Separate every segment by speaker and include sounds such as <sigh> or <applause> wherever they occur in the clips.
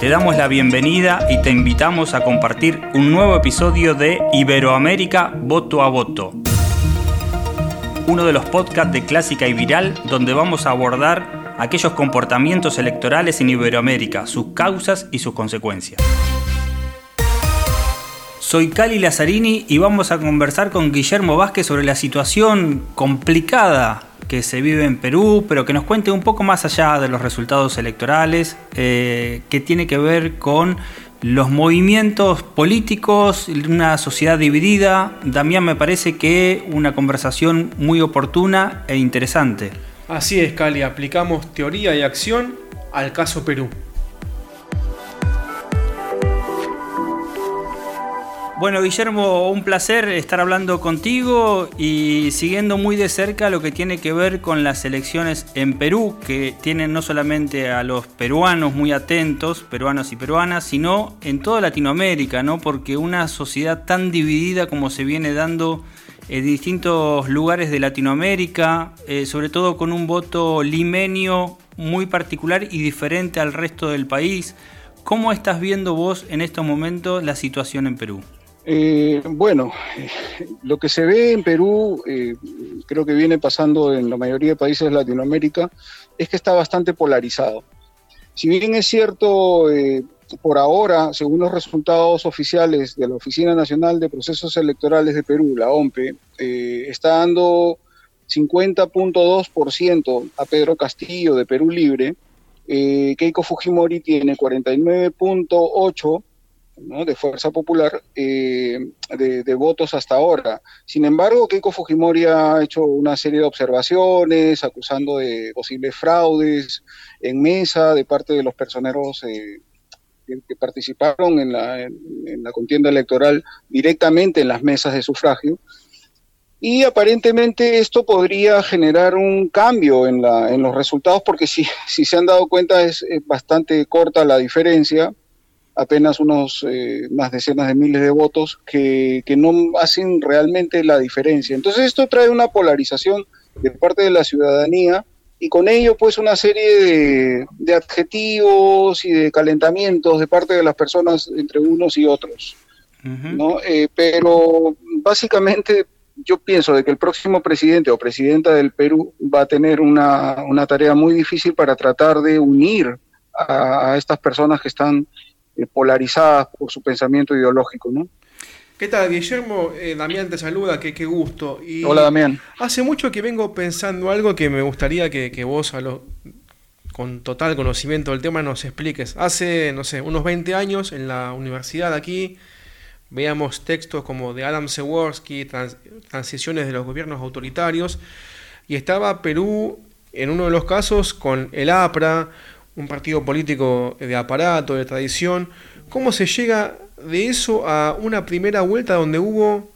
Speaker 1: Te damos la bienvenida y te invitamos a compartir un nuevo episodio de Iberoamérica Voto a Voto. Uno de los podcasts de Clásica y Viral donde vamos a abordar aquellos comportamientos electorales en Iberoamérica, sus causas y sus consecuencias. Soy Cali Lazzarini y vamos a conversar con Guillermo Vázquez sobre la situación complicada que se vive en Perú, pero que nos cuente un poco más allá de los resultados electorales, eh, que tiene que ver con los movimientos políticos, una sociedad dividida. Damián, me parece que una conversación muy oportuna e interesante.
Speaker 2: Así es, Cali, aplicamos teoría y acción al caso Perú.
Speaker 1: Bueno, Guillermo, un placer estar hablando contigo y siguiendo muy de cerca lo que tiene que ver con las elecciones en Perú, que tienen no solamente a los peruanos muy atentos, peruanos y peruanas, sino en toda Latinoamérica, ¿no? Porque una sociedad tan dividida como se viene dando en distintos lugares de Latinoamérica, eh, sobre todo con un voto limenio muy particular y diferente al resto del país. ¿Cómo estás viendo vos en estos momentos la situación en Perú?
Speaker 3: Eh, bueno, lo que se ve en Perú, eh, creo que viene pasando en la mayoría de países de Latinoamérica, es que está bastante polarizado. Si bien es cierto, eh, por ahora, según los resultados oficiales de la Oficina Nacional de Procesos Electorales de Perú, la OMPE, está dando 50.2% a Pedro Castillo de Perú Libre, Keiko Fujimori tiene 49.8% de Fuerza Popular eh, de, votos hasta ahora. Sin embargo, Keiko Fujimori ha hecho una serie de observaciones acusando de posibles fraudes en mesa de parte de los personeros eh, que, participaron en la, en la, contienda electoral directamente en las mesas de sufragio. Y aparentemente esto podría generar un cambio en, los resultados porque si se han dado cuenta es bastante corta la diferencia apenas unos eh, unas decenas de miles de votos que, no hacen realmente la diferencia. Entonces esto trae una polarización de parte de la ciudadanía y con ello pues una serie de, adjetivos y de calentamientos de parte de las personas entre unos y otros. ¿no? Eh, pero básicamente yo pienso de que el próximo presidente o presidenta del Perú va a tener una, tarea muy difícil para tratar de unir a estas personas que están eh, polarizadas por su pensamiento ideológico, ¿no?
Speaker 2: ¿Qué tal, Guillermo? Eh, Damián te saluda, qué, qué gusto.
Speaker 3: Hola, Damián.
Speaker 2: Hace mucho que vengo pensando algo que me gustaría que, vos, a lo, con total conocimiento del tema, nos expliques. Hace, no sé, unos 20 años en la universidad aquí, veíamos textos como de Adam Seworski, transiciones de los gobiernos autoritarios, y estaba Perú en uno de los casos con el APRA, un partido político de aparato, de tradición. ¿Cómo se llega de eso a una primera vuelta donde hubo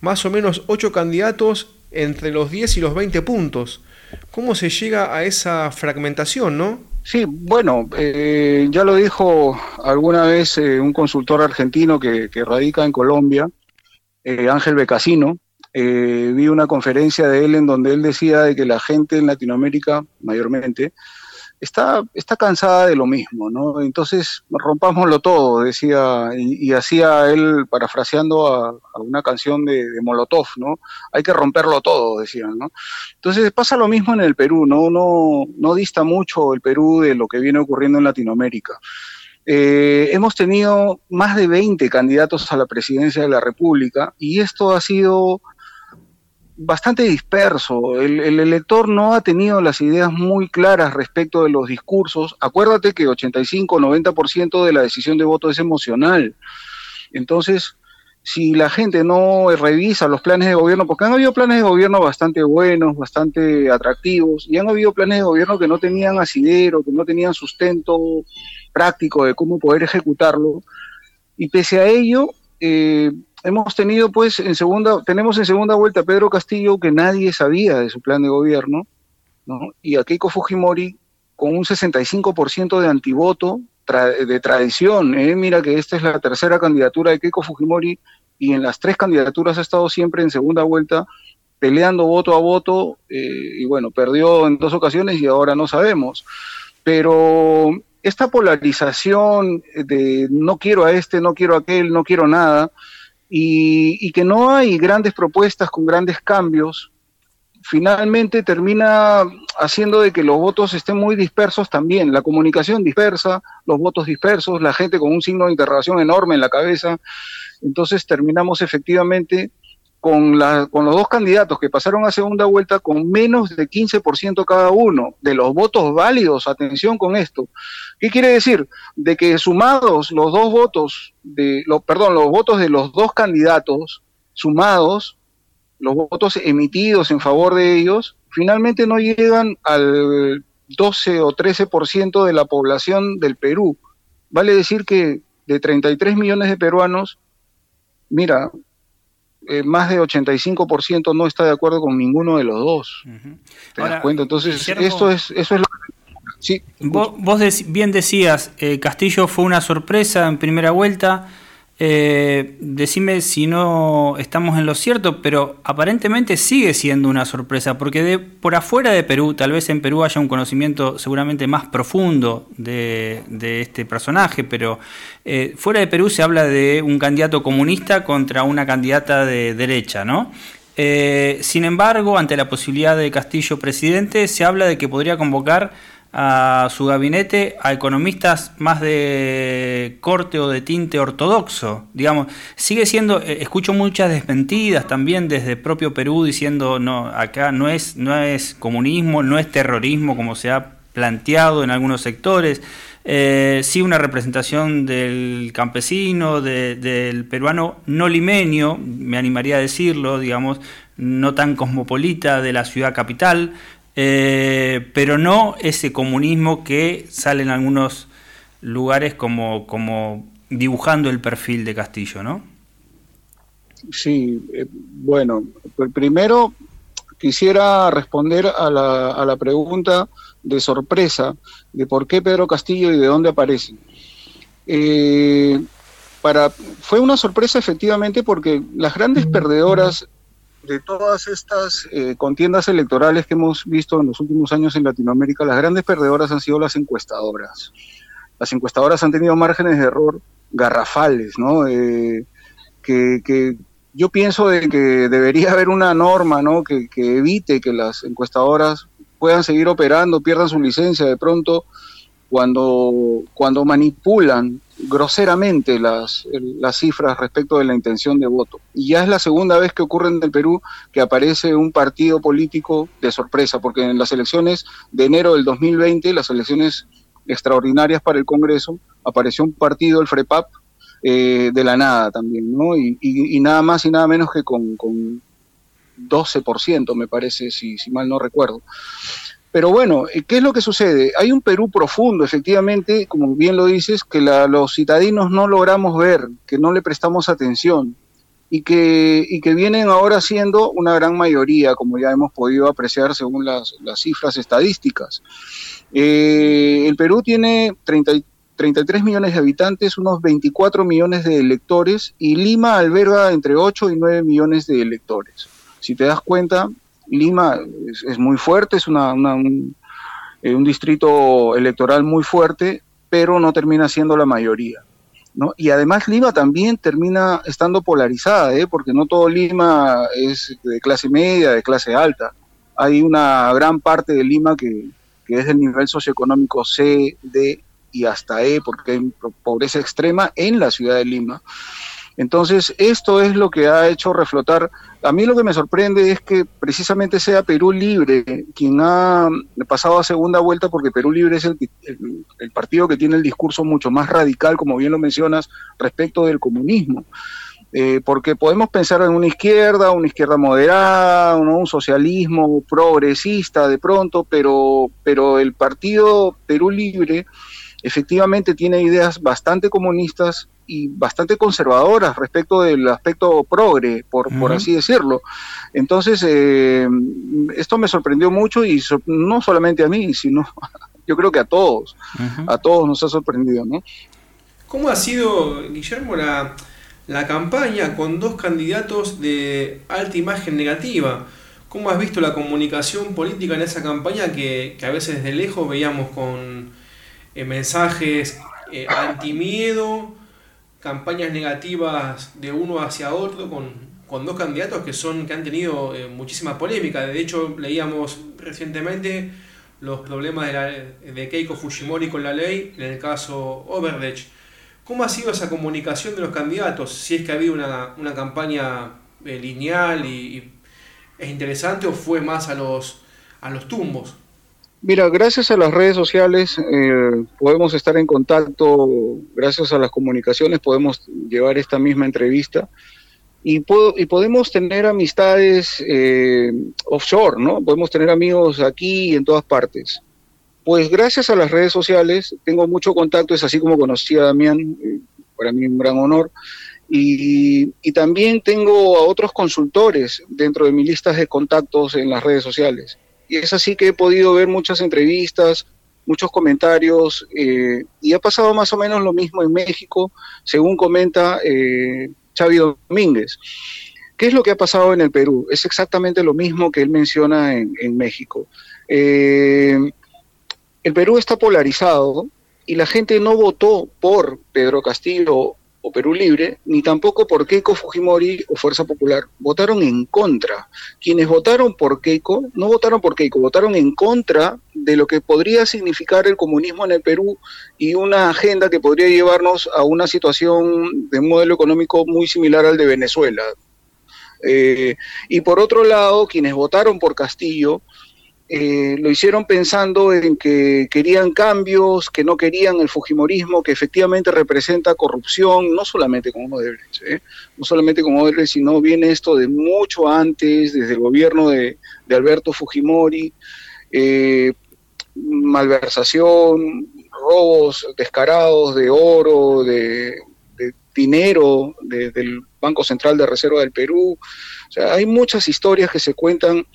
Speaker 2: más o menos ocho candidatos entre los 10 y los 20 puntos? ¿Cómo se llega a esa fragmentación, no?
Speaker 3: Sí, bueno, eh, ya lo dijo alguna vez eh, un consultor argentino que, radica en Colombia, eh, Ángel Becasino. vi una conferencia de él en donde él decía de que la gente en Latinoamérica, mayormente, está, está cansada de lo mismo, ¿no? Entonces, rompámoslo todo, decía, y, hacía él parafraseando a, una canción de, Molotov, ¿no? Hay que romperlo todo, decían, ¿no? Entonces pasa lo mismo en el Perú, ¿no? No, no dista mucho el Perú de lo que viene ocurriendo en Latinoamérica. Eh, hemos tenido más de 20 candidatos a la presidencia de la República y esto ha sido bastante disperso. El, elector no ha tenido las ideas muy claras respecto de los discursos. Acuérdate que 85-90% de la decisión de voto es emocional. Entonces, si la gente no revisa los planes de gobierno, porque han habido planes de gobierno bastante buenos, bastante atractivos, y han habido planes de gobierno que no tenían asidero, que no tenían sustento práctico de cómo poder ejecutarlo, y pese a ello, eh, hemos tenido pues en segunda, tenemos en segunda vuelta a Pedro Castillo que nadie sabía de su plan de gobierno, ¿no? Y a Keiko Fujimori con un 65% de antivoto de tradición. ¿eh? Mira que esta es la tercera candidatura de Keiko Fujimori y en las tres candidaturas ha estado siempre en segunda vuelta peleando voto a voto eh, y bueno, perdió en dos ocasiones y ahora no sabemos. Pero esta polarización de no quiero a este, no quiero a aquel, no quiero nada, y, que no hay grandes propuestas con grandes cambios, finalmente termina haciendo de que los votos estén muy dispersos también, la comunicación dispersa, los votos dispersos, la gente con un signo de interrogación enorme en la cabeza, entonces terminamos efectivamente con, con los dos candidatos que pasaron a segunda vuelta con menos de 15% cada uno de los votos válidos, atención con esto. ¿Qué quiere decir? De que sumados los dos votos, de, perdón, los votos de los dos candidatos, sumados, los votos emitidos en favor de ellos, finalmente no llegan al 12 o 13% de la población del Perú. Vale decir que de 33 millones de peruanos, mira, eh, más de 85% no está de acuerdo con ninguno de los dos. ¿Te das cuenta? Entonces, esto es, eso es lo que...
Speaker 1: Sí. Vos, bien decías, eh, Castillo fue una sorpresa en primera vuelta. Eh, decime si no estamos en lo cierto, pero aparentemente sigue siendo una sorpresa, porque de, por afuera de Perú, tal vez en Perú haya un conocimiento seguramente más profundo de, este personaje, pero eh, fuera de Perú se habla de un candidato comunista contra una candidata de derecha, ¿no? Eh, sin embargo, ante la posibilidad de Castillo presidente, se habla de que podría convocar a su gabinete a economistas más de corte o de tinte ortodoxo. Digamos, sigue siendo, eh, escucho muchas desmentidas también desde el propio Perú diciendo, no, acá no es, no es comunismo, no es terrorismo como se ha planteado en algunos sectores. Eh, sí una representación del campesino, del peruano no limeño, me animaría a decirlo, digamos, no tan cosmopolita de la ciudad capital, eh, pero no ese comunismo que sale en algunos lugares como, como dibujando el perfil de Castillo, ¿no?
Speaker 3: Sí, eh, bueno, pues primero quisiera responder a la, a la pregunta de sorpresa de por qué Pedro Castillo y de dónde aparece. Eh, para, fue una sorpresa efectivamente porque las grandes perdedoras de todas estas eh, contiendas electorales que hemos visto en los últimos años en Latinoamérica, las grandes perdedoras han sido las encuestadoras. Las encuestadoras han tenido márgenes de error garrafales, ¿no? Eh, que, yo pienso de que debería haber una norma, ¿no? Que, que evite que las encuestadoras puedan seguir operando, pierdan su licencia de pronto cuando, cuando manipulan groseramente las, las cifras respecto de la intención de voto. Y ya es la segunda vez que ocurre en el Perú que aparece un partido político de sorpresa, porque en las elecciones de enero del 2020, las elecciones extraordinarias para el Congreso, apareció un partido, el FREPAP, eh, de la nada también, ¿no? Y, nada más y nada menos que con, con 12%, me parece, si, si mal no recuerdo. Pero bueno, eh, ¿qué es lo que sucede? Hay un Perú profundo, efectivamente, como bien lo dices, que los citadinos no logramos ver, que no le prestamos atención y que, y que vienen ahora siendo una gran mayoría, como ya hemos podido apreciar según las, cifras estadísticas. Eh, el Perú tiene 33 millones de habitantes, unos 24 millones de electores y Lima alberga entre 8 y 9 millones de electores. Si te das cuenta, Lima es, muy fuerte, es una, eh, un, distrito electoral muy fuerte, pero no termina siendo la mayoría. ¿no? Y además Lima también termina estando polarizada, ¿eh? porque no todo Lima es de clase media, de clase alta. Hay una gran parte de Lima que, que es del nivel socioeconómico C, D y hasta E, porque hay pobreza extrema en la ciudad de Lima. Entonces, esto es lo que ha hecho reflotar. A mí lo que me sorprende es que precisamente sea Perú Libre quien ha pasado a segunda vuelta, porque Perú Libre es el, partido que tiene el discurso mucho más radical, como bien lo mencionas, respecto del comunismo. Eh, porque podemos pensar en una izquierda, una izquierda moderada, un socialismo progresista de pronto, pero, pero el partido Perú Libre efectivamente tiene ideas bastante comunistas y bastante conservadoras respecto del aspecto progre, por, por así decirlo. Entonces, eh, esto me sorprendió mucho y no solamente a mí, sino <laughs> yo creo que a todos, a todos nos ha sorprendido, ¿no?
Speaker 2: ¿Cómo ha sido, Guillermo, la, la campaña con dos candidatos de alta imagen negativa? ¿Cómo has visto la comunicación política en esa campaña que, que a veces de lejos veíamos con mensajes anti-miedo, campañas negativas de uno hacia otro con, con dos candidatos que son que han tenido muchísima polémica. De hecho, leíamos recientemente los problemas de, la, de Keiko Fujimori con la ley, en el caso Overdech. ¿Cómo ha sido esa comunicación de los candidatos? Si es que ha habido una, una campaña eh, lineal y, es interesante o fue más a los, a los tumbos.
Speaker 3: Mira, gracias a las redes sociales eh, podemos estar en contacto, gracias a las comunicaciones podemos llevar esta misma entrevista y, y podemos tener amistades eh, offshore, ¿no? Podemos tener amigos aquí y en todas partes. Pues gracias a las redes sociales tengo mucho contacto, es así como conocí a Damián, eh, para mí un gran honor, y, y, también tengo a otros consultores dentro de mis listas de contactos en las redes sociales. Y es así que he podido ver muchas entrevistas, muchos comentarios, eh, y ha pasado más o menos lo mismo en México, según comenta eh, Xavi Domínguez. ¿Qué es lo que ha pasado en el Perú? Es exactamente lo mismo que él menciona en, México. Eh, el Perú está polarizado y la gente no votó por Pedro Castillo o Perú Libre, ni tampoco por Keiko Fujimori o Fuerza Popular. Votaron en contra. Quienes votaron por Keiko, no votaron por Keiko, votaron en contra de lo que podría significar el comunismo en el Perú y una agenda que podría llevarnos a una situación de un modelo económico muy similar al de Venezuela. Eh, y por otro lado, quienes votaron por Castillo, eh, lo hicieron pensando en que querían cambios, que no querían el Fujimorismo, que efectivamente representa corrupción, no solamente con Odebrecht, ¿eh? no solamente con Odebrecht, sino viene esto de mucho antes, desde el gobierno de, Alberto Fujimori, eh, malversación, robos descarados de oro, de, dinero del Banco Central de Reserva del Perú. Hay muchas historias que se cuentan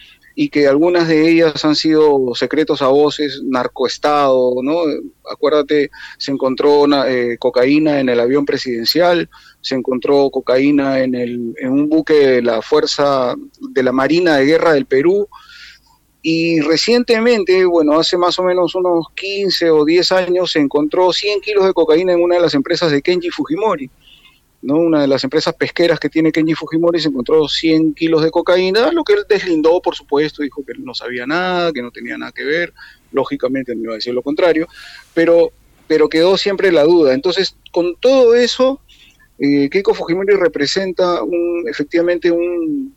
Speaker 3: y que algunas de ellas han sido secretos a voces, narcoestado, ¿no? Acuérdate, se encontró eh, cocaína en el avión presidencial, se encontró cocaína en, el, en un buque de la Fuerza de la Marina de Guerra del Perú, y recientemente, bueno, hace más o menos unos 15 o 10 años, se encontró 100 kilos de cocaína en una de las empresas de Kenji Fujimori. ¿No? Una de las empresas pesqueras que tiene Kenji Fujimori se encontró 100 kilos de cocaína, lo que él deslindó, por supuesto, dijo que no sabía nada, que no tenía nada que ver, lógicamente no iba a decir lo contrario, pero, pero quedó siempre la duda. Entonces, con todo eso, eh, Keiko Fujimori representa un, efectivamente un,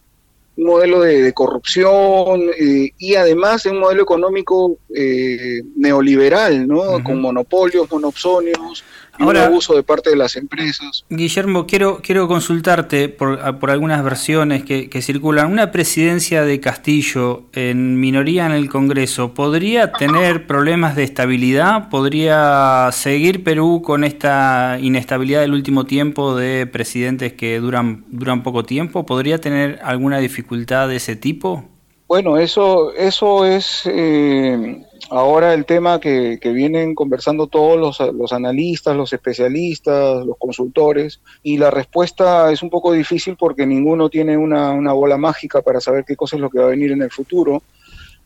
Speaker 3: modelo de, corrupción eh, y además de un modelo económico eh, neoliberal, ¿no? Con monopolios, monopsonios, Ahora, abuso de parte de las empresas.
Speaker 1: Guillermo, quiero, quiero consultarte por, algunas versiones que, circulan. Una presidencia de Castillo en minoría en el Congreso, ¿podría tener problemas de estabilidad? ¿Podría seguir Perú con esta inestabilidad del último tiempo de presidentes que duran, duran poco tiempo? ¿Podría tener alguna dificultad de ese tipo?
Speaker 3: Bueno, eso, eso es eh, ahora el tema que, vienen conversando todos los, analistas, los especialistas, los consultores, y la respuesta es un poco difícil porque ninguno tiene una, bola mágica para saber qué cosa es lo que va a venir en el futuro,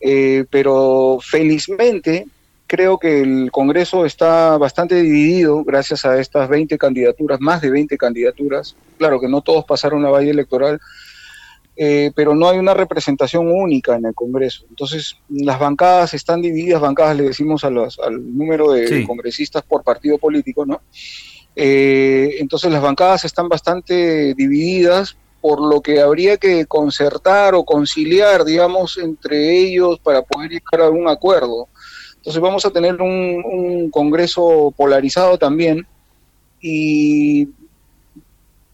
Speaker 3: eh, pero felizmente creo que el Congreso está bastante dividido gracias a estas 20 candidaturas, más de 20 candidaturas, claro que no todos pasaron la valla electoral, eh, pero no hay una representación única en el Congreso. Entonces, las bancadas están divididas, bancadas le decimos a los, al número de, congresistas por partido político, ¿no? Eh, entonces, las bancadas están bastante divididas, por lo que habría que concertar o conciliar, digamos, entre ellos para poder llegar a un acuerdo. Entonces, vamos a tener un, un Congreso polarizado también y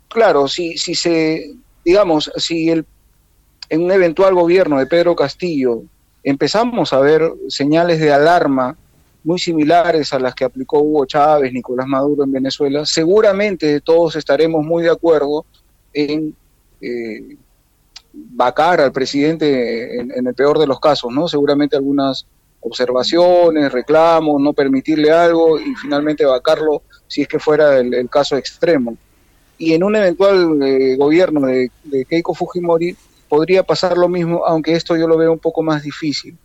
Speaker 3: claro, si, si se, digamos, si el en un eventual gobierno de Pedro Castillo empezamos a ver señales de alarma muy similares a las que aplicó Hugo Chávez, Nicolás Maduro en Venezuela, seguramente todos estaremos muy de acuerdo en eh, vacar al presidente en, el peor de los casos, ¿no? Seguramente algunas observaciones, reclamos, no permitirle algo y finalmente vacarlo si es que fuera el, caso extremo. Y en un eventual eh, gobierno de, de Keiko Fujimori, podría pasar lo mismo, aunque esto yo lo veo un poco más difícil.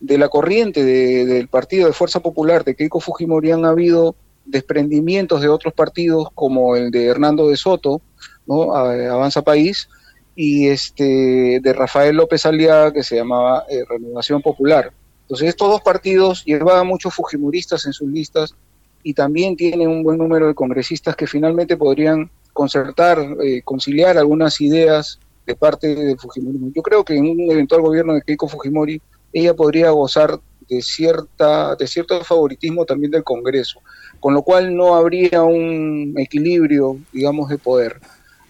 Speaker 3: de la corriente del partido de Fuerza Popular de Keiko Fujimori han habido desprendimientos de otros partidos como el de Hernando de Soto, ¿no? Avanza País, y este de Rafael López Aliaga que se llamaba eh, Renovación Popular. Entonces estos dos partidos llevaban muchos fujimoristas en sus listas y también tienen un buen número de congresistas que finalmente podrían concertar, eh, conciliar algunas ideas de parte del Fujimorismo. Yo creo que en un eventual gobierno de Keiko Fujimori ella podría gozar de cierta de cierto favoritismo también del Congreso, con lo cual no habría un equilibrio, digamos, de poder.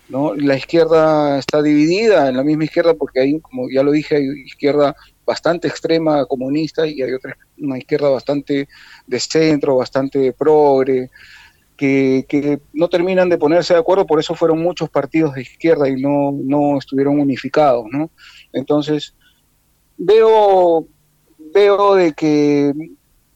Speaker 3: ¿no? La izquierda está dividida en la misma izquierda porque hay, como ya lo dije, hay izquierda bastante extrema comunista y hay otra una izquierda bastante de centro, bastante progre, que, que, no terminan de ponerse de acuerdo, por eso fueron muchos partidos de izquierda y no, no estuvieron unificados, ¿no? Entonces, veo, veo de que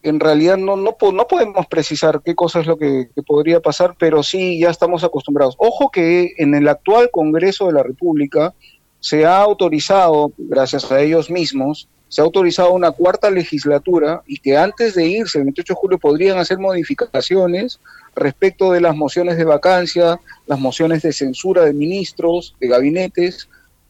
Speaker 3: en realidad no, no, no podemos precisar qué cosa es lo que, podría pasar, pero sí ya estamos acostumbrados. Ojo que en el actual Congreso de la República se ha autorizado, gracias a ellos mismos, se ha autorizado una cuarta legislatura y que antes de irse, el 28 de julio, podrían hacer modificaciones respecto de las mociones de vacancia, las mociones de censura de ministros, de gabinetes,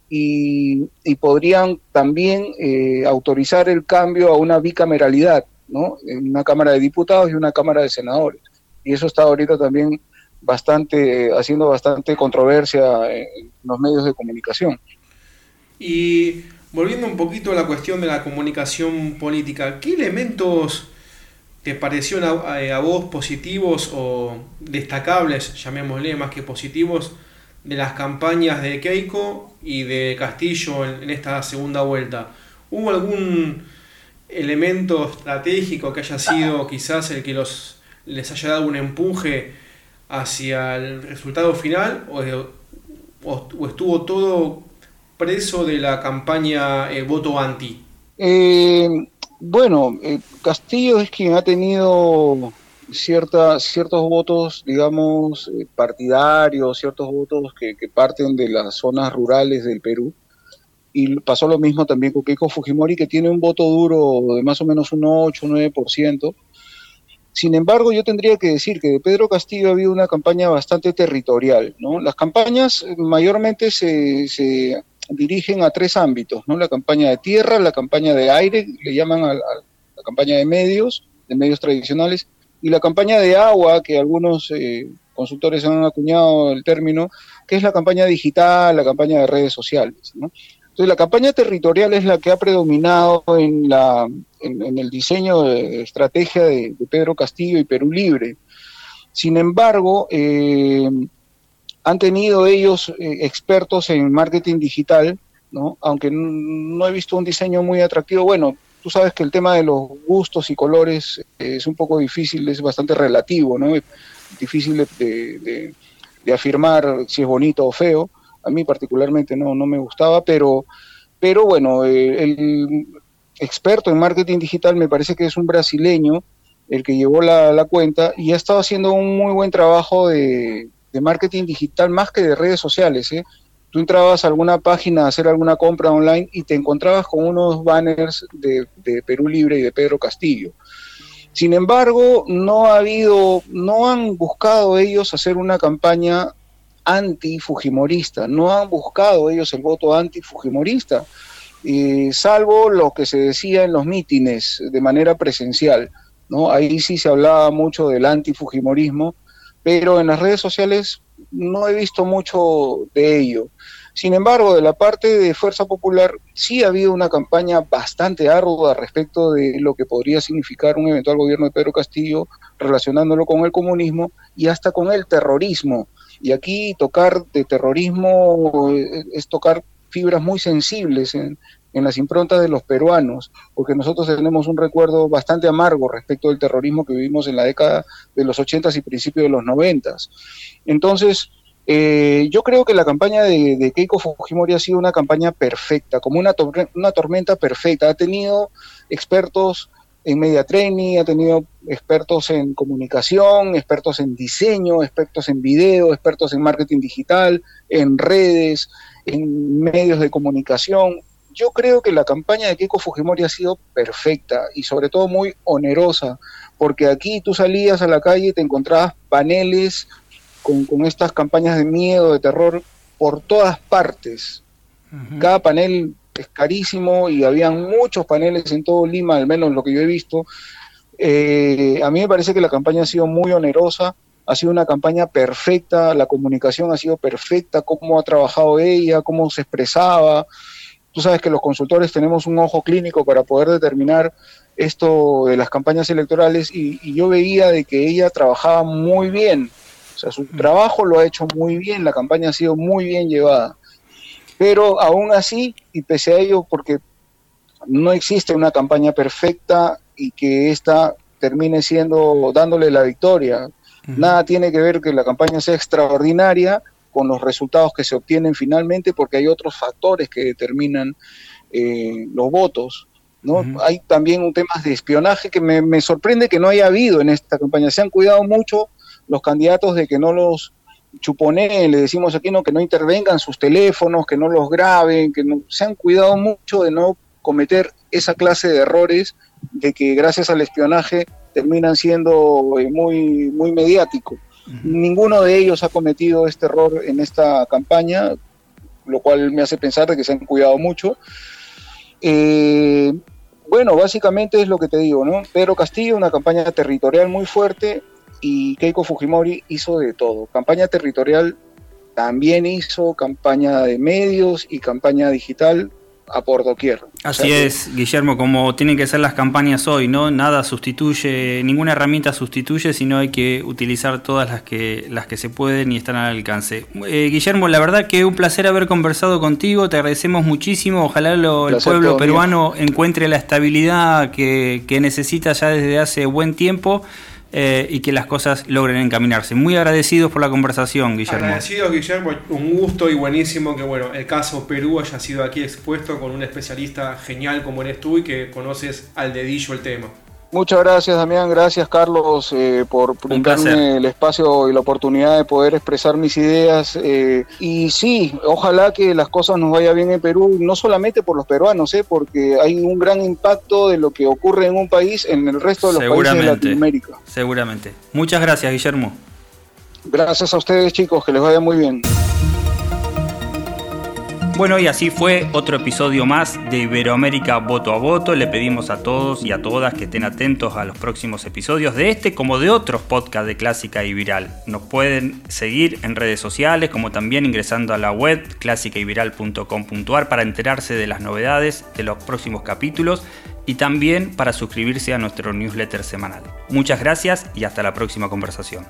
Speaker 3: y, podrían también eh, autorizar el cambio a una bicameralidad, ¿no? En una Cámara de Diputados y una Cámara de Senadores. Y eso está ahorita también bastante, haciendo bastante controversia en los medios de comunicación.
Speaker 2: Y volviendo un poquito a la cuestión de la comunicación política, ¿qué elementos te parecieron a, vos positivos o destacables, llamémosle más que positivos, de las campañas de Keiko y de Castillo en esta segunda vuelta? ¿Hubo algún elemento estratégico que haya sido quizás el que los, les haya dado un empuje hacia el resultado final o, o, estuvo todo preso de la campaña el voto anti?
Speaker 3: Eh, bueno, eh, Castillo es quien ha tenido cierta, ciertos votos, digamos, eh, partidarios, ciertos votos que, parten de las zonas rurales del Perú y pasó lo mismo también con Keiko Fujimori, que tiene un voto duro de más o menos un 8, 9%. Sin embargo, yo tendría que decir que de Pedro Castillo ha habido una campaña bastante territorial. ¿no? Las campañas mayormente se, dirigen a tres ámbitos, ¿no? la campaña de tierra, la campaña de aire, le llaman a, la campaña de medios, de medios tradicionales, y la campaña de agua, que algunos eh, consultores han acuñado el término, que es la campaña digital, la campaña de redes sociales. ¿no? Entonces, la campaña territorial es la que ha predominado en, la, en, el diseño de estrategia de, Pedro Castillo y Perú Libre. Sin embargo, eh, han tenido ellos eh, expertos en marketing digital, ¿no? aunque no he visto un diseño muy atractivo. Bueno, tú sabes que el tema de los gustos y colores es un poco difícil, es bastante relativo, ¿no? Es difícil de, de afirmar si es bonito o feo a mí particularmente no, no me gustaba, pero, pero bueno, eh, el experto en marketing digital me parece que es un brasileño el que llevó la, cuenta y ha estado haciendo un muy buen trabajo de, marketing digital más que de redes sociales. ¿eh? Tú entrabas a alguna página a hacer alguna compra online y te encontrabas con unos banners de, de Perú Libre y de Pedro Castillo. Sin embargo, no ha habido, no han buscado ellos hacer una campaña anti-fujimorista. No han buscado ellos el voto anti-fujimorista, salvo lo que se decía en los mítines de manera presencial. ¿no? Ahí sí se hablaba mucho del anti-fujimorismo, pero en las redes sociales no he visto mucho de ello. Sin embargo, de la parte de Fuerza Popular sí ha habido una campaña bastante ardua respecto de lo que podría significar un eventual gobierno de Pedro Castillo relacionándolo con el comunismo y hasta con el terrorismo. Y aquí tocar de terrorismo eh, es tocar fibras muy sensibles en, las improntas de los peruanos, porque nosotros tenemos un recuerdo bastante amargo respecto del terrorismo que vivimos en la década de los 80 y principios de los 90. Entonces, eh, yo creo que la campaña de, Keiko Fujimori ha sido una campaña perfecta, como una, una tormenta perfecta. Ha tenido expertos en media training, ha tenido expertos en comunicación, expertos en diseño, expertos en video, expertos en marketing digital, en redes, en medios de comunicación. Yo creo que la campaña de Keiko Fujimori ha sido perfecta y sobre todo muy onerosa, porque aquí tú salías a la calle y te encontrabas paneles con, con estas campañas de miedo, de terror, por todas partes. Cada panel es carísimo y habían muchos paneles en todo Lima, al menos lo que yo he visto. Eh, a mí me parece que la campaña ha sido muy onerosa, ha sido una campaña perfecta, la comunicación ha sido perfecta, cómo ha trabajado ella, cómo se expresaba. Tú sabes que los consultores tenemos un ojo clínico para poder determinar esto de las campañas electorales y, y yo veía de que ella trabajaba muy bien, o sea, su mm. trabajo lo ha hecho muy bien, la campaña ha sido muy bien llevada. Pero aún así, y pese a ello, porque no existe una campaña perfecta y que ésta termine siendo dándole la victoria. Nada tiene que ver que la campaña sea extraordinaria con los resultados que se obtienen finalmente, porque hay otros factores que determinan eh, los votos. ¿no? Hay también un tema de espionaje que me, me, sorprende que no haya habido en esta campaña. Se han cuidado mucho los candidatos de que no los chuponé, le decimos aquí, no, que no intervengan sus teléfonos, que no los graben, que no, se han cuidado mucho de no cometer esa clase de errores de que gracias al espionaje terminan siendo eh, muy, muy mediáticos. Ninguno de ellos ha cometido este error en esta campaña, lo cual me hace pensar de que se han cuidado mucho. Eh, bueno, básicamente es lo que te digo, ¿no? Pedro Castillo, una campaña territorial muy fuerte, y Keiko Fujimori hizo de todo. Campaña territorial también hizo, campaña de medios y campaña digital a por doquier.
Speaker 1: Así es, Guillermo, como tienen que ser las campañas hoy, ¿no? Nada sustituye, ninguna herramienta sustituye, sino hay que utilizar todas las que, las que se pueden y están al alcance. Eh, Guillermo, la verdad que un placer haber conversado contigo, te agradecemos muchísimo, ojalá el pueblo peruano encuentre la estabilidad que, que necesita ya desde hace buen tiempo. Eh, y que las cosas logren encaminarse. Muy agradecidos por la conversación, Guillermo.
Speaker 2: Agradecidos, Guillermo. Un gusto y buenísimo que bueno, el caso Perú haya sido aquí expuesto con un especialista genial como eres tú y que conoces al dedillo el tema.
Speaker 3: Muchas gracias, Damián. Gracias, Carlos, eh, por brindarme el espacio y la oportunidad de poder expresar mis ideas. Eh, y sí, ojalá que las cosas nos vayan bien en Perú, no solamente por los peruanos, eh, porque hay un gran impacto de lo que ocurre en un país en el resto de los países de Latinoamérica.
Speaker 1: Seguramente. Muchas gracias, Guillermo.
Speaker 3: Gracias a ustedes, chicos. Que les vaya muy bien.
Speaker 1: Bueno, y así fue otro episodio más de Iberoamérica Voto a Voto. Le pedimos a todos y a todas que estén atentos a los próximos episodios de este como de otros podcasts de Clásica y Viral. Nos pueden seguir en redes sociales como también ingresando a la web clásicayviral.com.ar para enterarse de las novedades de los próximos capítulos y también para suscribirse a nuestro newsletter semanal. Muchas gracias y hasta la próxima conversación.